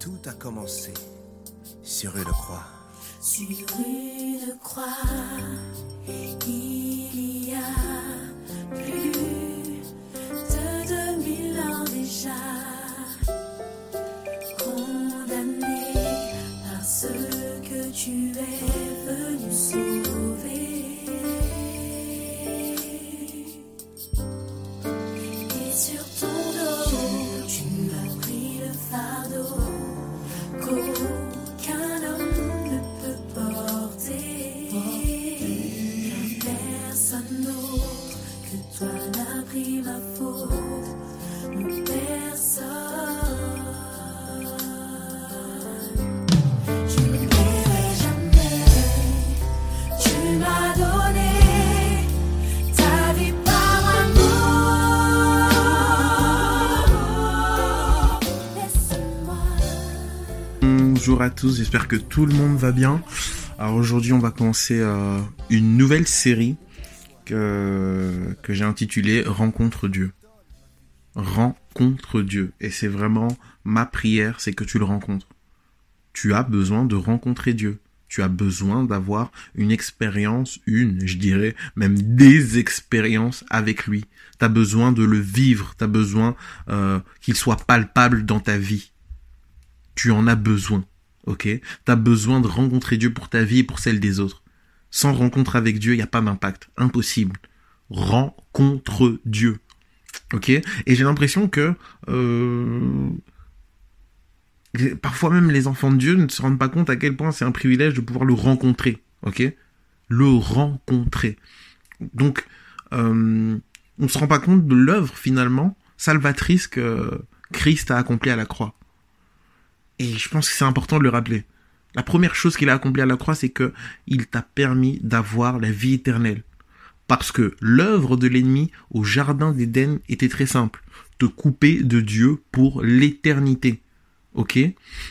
Tout a commencé sur une croix. Sur une croix, il y a plus de 2000 ans déjà, À tous, j'espère que tout le monde va bien. Alors aujourd'hui on va commencer euh, une nouvelle série que, que j'ai intitulée Rencontre Dieu. Rencontre Dieu. Et c'est vraiment ma prière, c'est que tu le rencontres. Tu as besoin de rencontrer Dieu. Tu as besoin d'avoir une expérience, une, je dirais, même des expériences avec lui. Tu as besoin de le vivre, tu as besoin euh, qu'il soit palpable dans ta vie. Tu en as besoin, ok? Tu as besoin de rencontrer Dieu pour ta vie et pour celle des autres. Sans rencontre avec Dieu, il n'y a pas d'impact. Impossible. Rencontre Dieu. Ok? Et j'ai l'impression que euh, parfois même les enfants de Dieu ne se rendent pas compte à quel point c'est un privilège de pouvoir le rencontrer. Ok? Le rencontrer. Donc, euh, on ne se rend pas compte de l'œuvre finalement salvatrice que Christ a accomplie à la croix. Et je pense que c'est important de le rappeler. La première chose qu'il a accomplie à la croix, c'est que il t'a permis d'avoir la vie éternelle. Parce que l'œuvre de l'ennemi au jardin d'Éden était très simple. Te couper de Dieu pour l'éternité. Ok?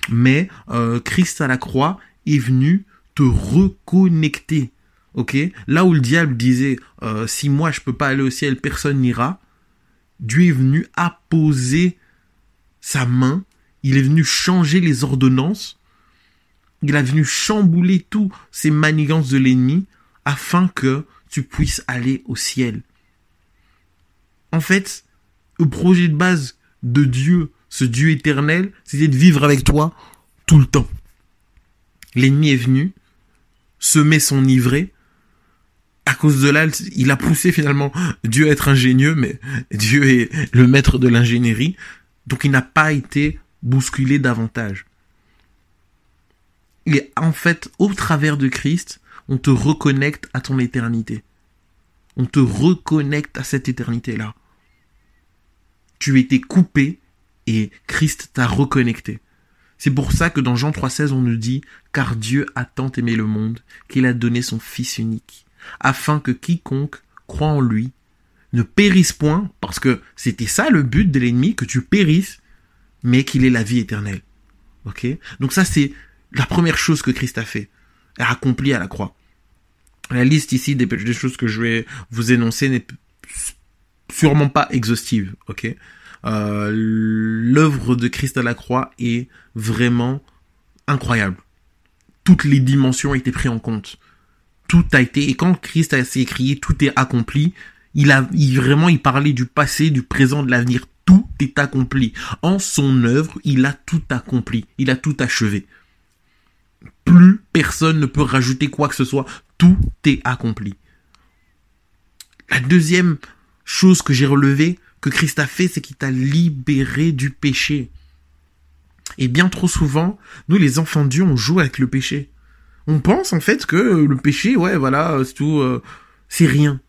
Mais euh, Christ à la croix est venu te reconnecter. Ok? Là où le diable disait euh, si moi je peux pas aller au ciel, personne n'ira. Dieu est venu apposer sa main. Il est venu changer les ordonnances. Il est venu chambouler tous ces manigances de l'ennemi afin que tu puisses aller au ciel. En fait, le projet de base de Dieu, ce Dieu éternel, c'était de vivre avec toi tout le temps. L'ennemi est venu, semer son ivré. À cause de là, il a poussé finalement Dieu à être ingénieux, mais Dieu est le maître de l'ingénierie. Donc il n'a pas été bousculé davantage. Et en fait, au travers de Christ, on te reconnecte à ton éternité. On te reconnecte à cette éternité-là. Tu étais coupé et Christ t'a reconnecté. C'est pour ça que dans Jean 3,16, on nous dit Car Dieu a tant aimé le monde qu'il a donné son Fils unique, afin que quiconque croit en lui ne périsse point, parce que c'était ça le but de l'ennemi, que tu périsses, mais qu'il ait la vie éternelle. Ok? Donc ça, c'est la première chose que Christ a fait, a accompli à la croix. La liste ici des, choses que je vais vous énoncer n'est sûrement pas exhaustive, ok? Euh, L'œuvre de Christ à la croix est vraiment incroyable. Toutes les dimensions ont été prises en compte. Tout a été, et quand Christ a écrit, tout est accompli, il a, il vraiment, il parlait du passé, du présent, de l'avenir. Tout est accompli. En son œuvre, il a tout accompli. Il a tout achevé. Plus personne ne peut rajouter quoi que ce soit. Tout est accompli. La deuxième chose que j'ai relevée, que Christ a fait, c'est qu'il t'a libéré du péché. Et bien trop souvent, nous les enfants de Dieu, on joue avec le péché. On pense en fait que le péché, ouais, voilà, c'est tout, euh, c'est rien.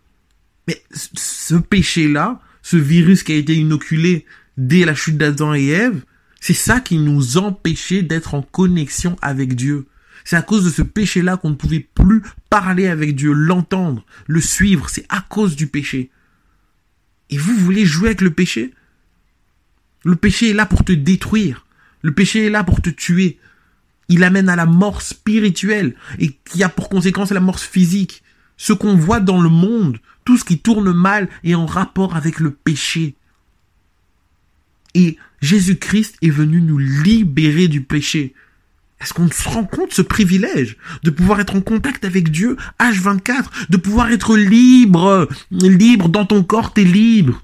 Mais ce péché-là, ce virus qui a été inoculé dès la chute d'Adam et Ève, c'est ça qui nous empêchait d'être en connexion avec Dieu. C'est à cause de ce péché-là qu'on ne pouvait plus parler avec Dieu, l'entendre, le suivre. C'est à cause du péché. Et vous voulez jouer avec le péché? Le péché est là pour te détruire. Le péché est là pour te tuer. Il amène à la mort spirituelle et qui a pour conséquence la mort physique? Ce qu'on voit dans le monde, tout ce qui tourne mal est en rapport avec le péché. Et Jésus-Christ est venu nous libérer du péché. Est-ce qu'on se rend compte ce privilège de pouvoir être en contact avec Dieu H24, de pouvoir être libre, libre dans ton corps, t'es libre?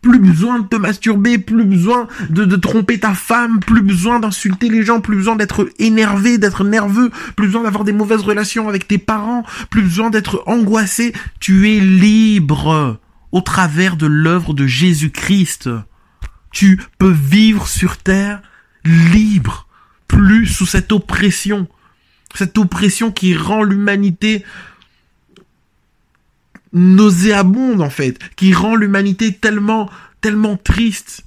Plus besoin de te masturber, plus besoin de, tromper ta femme, plus besoin d'insulter les gens, plus besoin d'être énervé, d'être nerveux, plus besoin d'avoir des mauvaises relations avec tes parents, plus besoin d'être angoissé. Tu es libre au travers de l'œuvre de Jésus-Christ. Tu peux vivre sur terre libre, plus sous cette oppression, cette oppression qui rend l'humanité nauséabonde en fait, qui rend l'humanité tellement, tellement triste.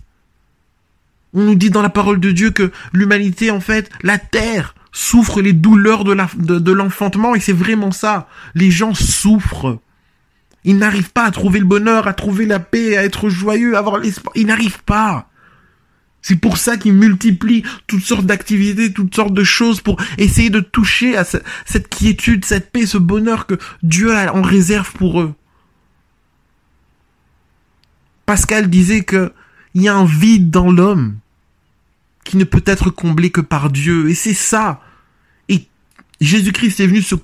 On nous dit dans la parole de Dieu que l'humanité, en fait, la terre, souffre les douleurs de l'enfantement, et c'est vraiment ça. Les gens souffrent. Ils n'arrivent pas à trouver le bonheur, à trouver la paix, à être joyeux, à avoir l'espoir. Ils n'arrivent pas. C'est pour ça qu'ils multiplient toutes sortes d'activités, toutes sortes de choses pour essayer de toucher à cette quiétude, cette paix, ce bonheur que Dieu a en réserve pour eux. Pascal disait que il y a un vide dans l'homme qui ne peut être comblé que par Dieu. Et c'est ça. Et Jésus-Christ est venu se,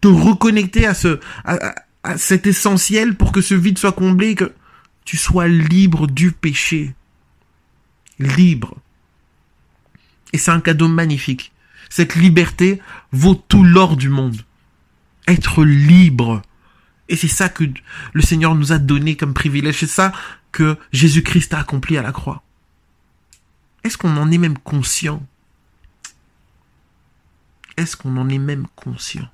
te reconnecter à ce, à, à cet essentiel pour que ce vide soit comblé, que tu sois libre du péché libre. Et c'est un cadeau magnifique. Cette liberté vaut tout l'or du monde. Être libre. Et c'est ça que le Seigneur nous a donné comme privilège. C'est ça que Jésus-Christ a accompli à la croix. Est-ce qu'on en est même conscient? Est-ce qu'on en est même conscient?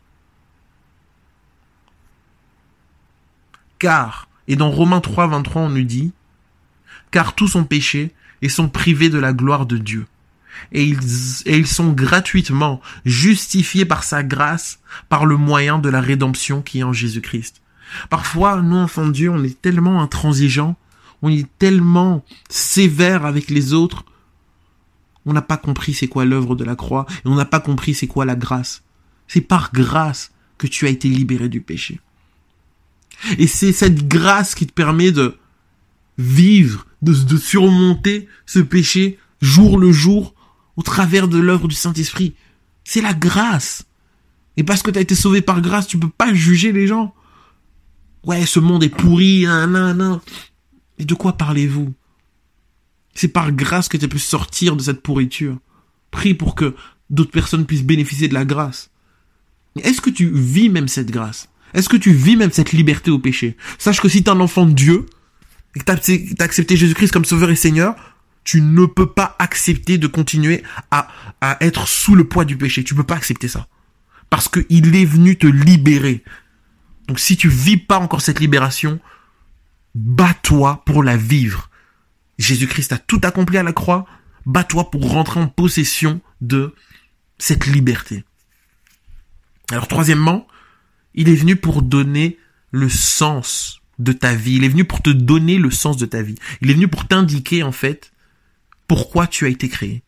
Car, et dans Romains 3, 23, on nous dit, car tous ont péché et sont privés de la gloire de Dieu. Et ils, et ils sont gratuitement justifiés par sa grâce, par le moyen de la rédemption qui est en Jésus-Christ. Parfois, nous, enfants de Dieu, on est tellement intransigeants, on est tellement sévère avec les autres, on n'a pas compris c'est quoi l'œuvre de la croix, et on n'a pas compris c'est quoi la grâce. C'est par grâce que tu as été libéré du péché. Et c'est cette grâce qui te permet de vivre de, surmonter ce péché jour le jour au travers de l'œuvre du Saint-Esprit. C'est la grâce. Et parce que tu as été sauvé par grâce, tu peux pas juger les gens. Ouais, ce monde est pourri, nan, nan, nan. Et de quoi parlez-vous? C'est par grâce que tu pu sortir de cette pourriture. Prie pour que d'autres personnes puissent bénéficier de la grâce. Est-ce que tu vis même cette grâce? Est-ce que tu vis même cette liberté au péché? Sache que si tu es un enfant de Dieu, et que t'as accepté Jésus-Christ comme sauveur et seigneur, tu ne peux pas accepter de continuer à, être sous le poids du péché. Tu peux pas accepter ça. Parce qu'il est venu te libérer. Donc si tu vis pas encore cette libération, bats-toi pour la vivre. Jésus-Christ a tout accompli à la croix. Bats-toi pour rentrer en possession de cette liberté. Alors troisièmement, il est venu pour donner le sens de ta vie. Il est venu pour te donner le sens de ta vie. Il est venu pour t'indiquer, en fait, pourquoi tu as été créé.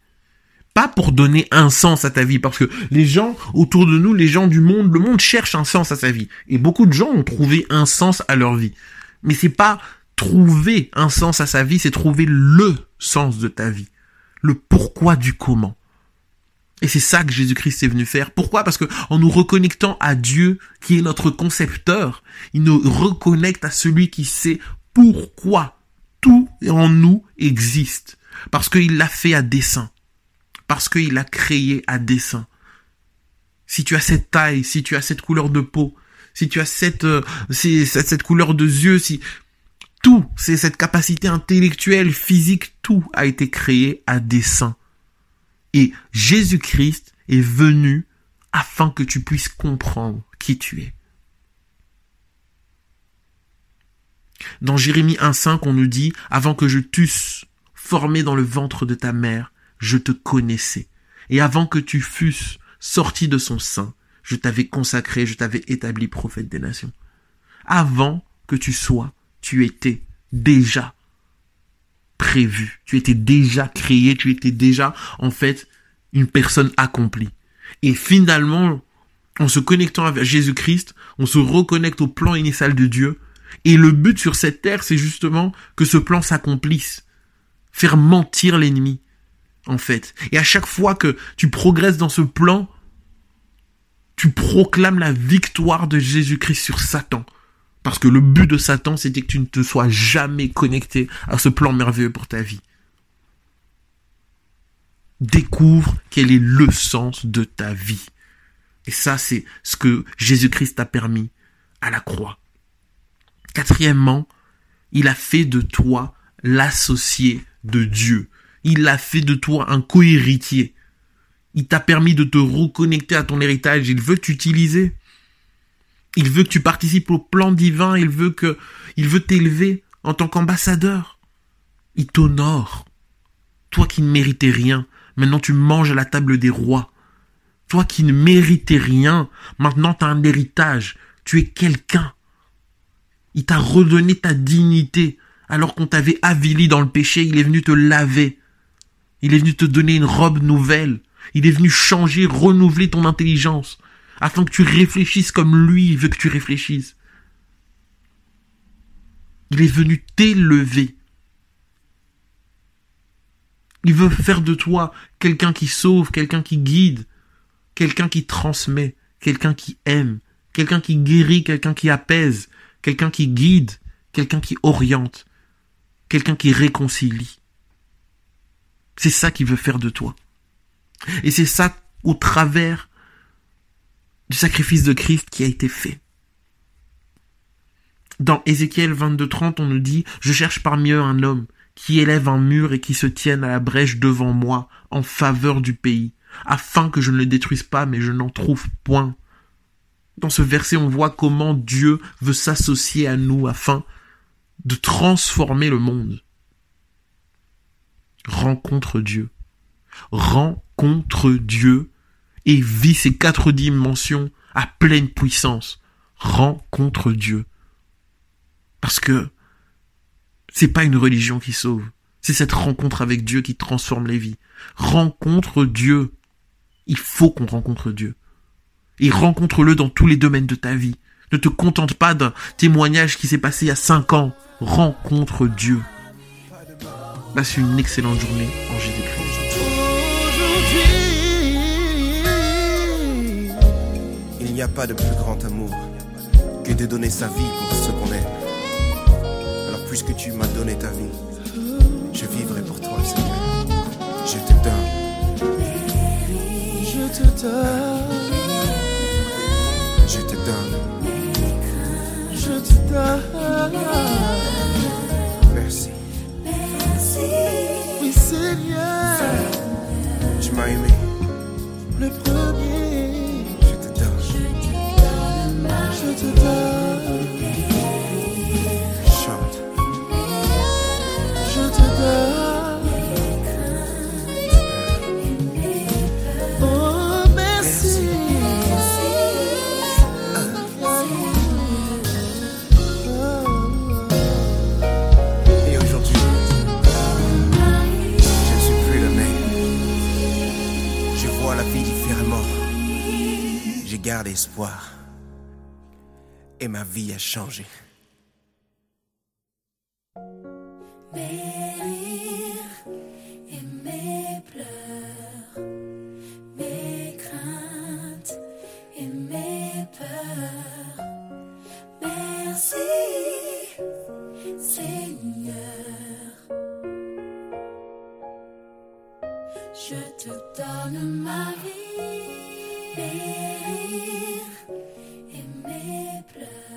Pas pour donner un sens à ta vie, parce que les gens autour de nous, les gens du monde, le monde cherche un sens à sa vie. Et beaucoup de gens ont trouvé un sens à leur vie. Mais c'est pas trouver un sens à sa vie, c'est trouver le sens de ta vie. Le pourquoi du comment. Et c'est ça que Jésus-Christ est venu faire. Pourquoi? Parce que en nous reconnectant à Dieu, qui est notre concepteur, il nous reconnecte à celui qui sait pourquoi tout en nous existe. Parce qu'il l'a fait à dessein. Parce qu'il l'a créé à dessein. Si tu as cette taille, si tu as cette couleur de peau, si tu as cette, euh, cette, cette couleur de yeux, si tout, c'est cette capacité intellectuelle, physique, tout a été créé à dessein. Et Jésus-Christ est venu afin que tu puisses comprendre qui tu es. Dans Jérémie 1.5, on nous dit, avant que je t'eusse formé dans le ventre de ta mère, je te connaissais. Et avant que tu fusses sorti de son sein, je t'avais consacré, je t'avais établi prophète des nations. Avant que tu sois, tu étais déjà Tu étais déjà créé, tu étais déjà, en fait, une personne accomplie. Et finalement, en se connectant avec Jésus-Christ, on se reconnecte au plan initial de Dieu. Et le but sur cette terre, c'est justement que ce plan s'accomplisse. faire mentir l'ennemi, en fait. Et à chaque fois que tu progresses dans ce plan, tu proclames la victoire de Jésus-Christ sur Satan. Parce que le but de Satan, c'était que tu ne te sois jamais connecté à ce plan merveilleux pour ta vie. Découvre quel est le sens de ta vie. Et ça, c'est ce que Jésus-Christ t'a permis à la croix. Quatrièmement, il a fait de toi l'associé de Dieu. Il a fait de toi un cohéritier. Il t'a permis de te reconnecter à ton héritage. Il veut t'utiliser. Il veut que tu participes au plan divin. Il veut que, il veut t'élever en tant qu'ambassadeur. Il t'honore. Toi qui ne méritais rien, maintenant tu manges à la table des rois. Toi qui ne méritais rien, maintenant tu as un héritage. Tu es quelqu'un. Il t'a redonné ta dignité. Alors qu'on t'avait avili dans le péché, il est venu te laver. Il est venu te donner une robe nouvelle. Il est venu changer, renouveler ton intelligence, afin que tu réfléchisses comme lui veut que tu réfléchisses. Il est venu t'élever. Il veut faire de toi quelqu'un qui sauve, quelqu'un qui guide, quelqu'un qui transmet, quelqu'un qui aime, quelqu'un qui guérit, quelqu'un qui apaise, quelqu'un qui guide, quelqu'un qui oriente, quelqu'un qui réconcilie. C'est ça qu'il veut faire de toi. Et c'est ça au travers du sacrifice de Christ qui a été fait. Dans Ézéchiel 22.30, on nous dit, je cherche parmi eux un homme qui élève un mur et qui se tienne à la brèche devant moi en faveur du pays, afin que je ne le détruise pas, mais je n'en trouve point. Dans ce verset, on voit comment Dieu veut s'associer à nous afin de transformer le monde. Rencontre Dieu. Rencontre Dieu et vis ces quatre dimensions à pleine puissance. Rencontre Dieu. Parce que c'est pas une religion qui sauve. C'est cette rencontre avec Dieu qui transforme les vies. Rencontre Dieu. Il faut qu'on rencontre Dieu. Et rencontre-le dans tous les domaines de ta vie. Ne te contente pas d'un témoignage qui s'est passé il y a cinq ans. Rencontre Dieu. Passe une excellente journée en Jésus-Christ. N'y a pas de plus grand amour que de donner sa vie pour ce qu'on aime. Alors puisque tu m'as donné ta vie, je vivrai pour toi, Seigneur. Je te donne. Je te donne. Je te donne. Je te donne. Merci. Oui, Seigneur. Tu m'as aimé. Le J'ai gardé espoir. Et ma vie a changé. Mes rires et mes pleurs, mes craintes et mes peurs. Merci, Seigneur. Je te donne ma vie, Aimer rire, aimer pleurer.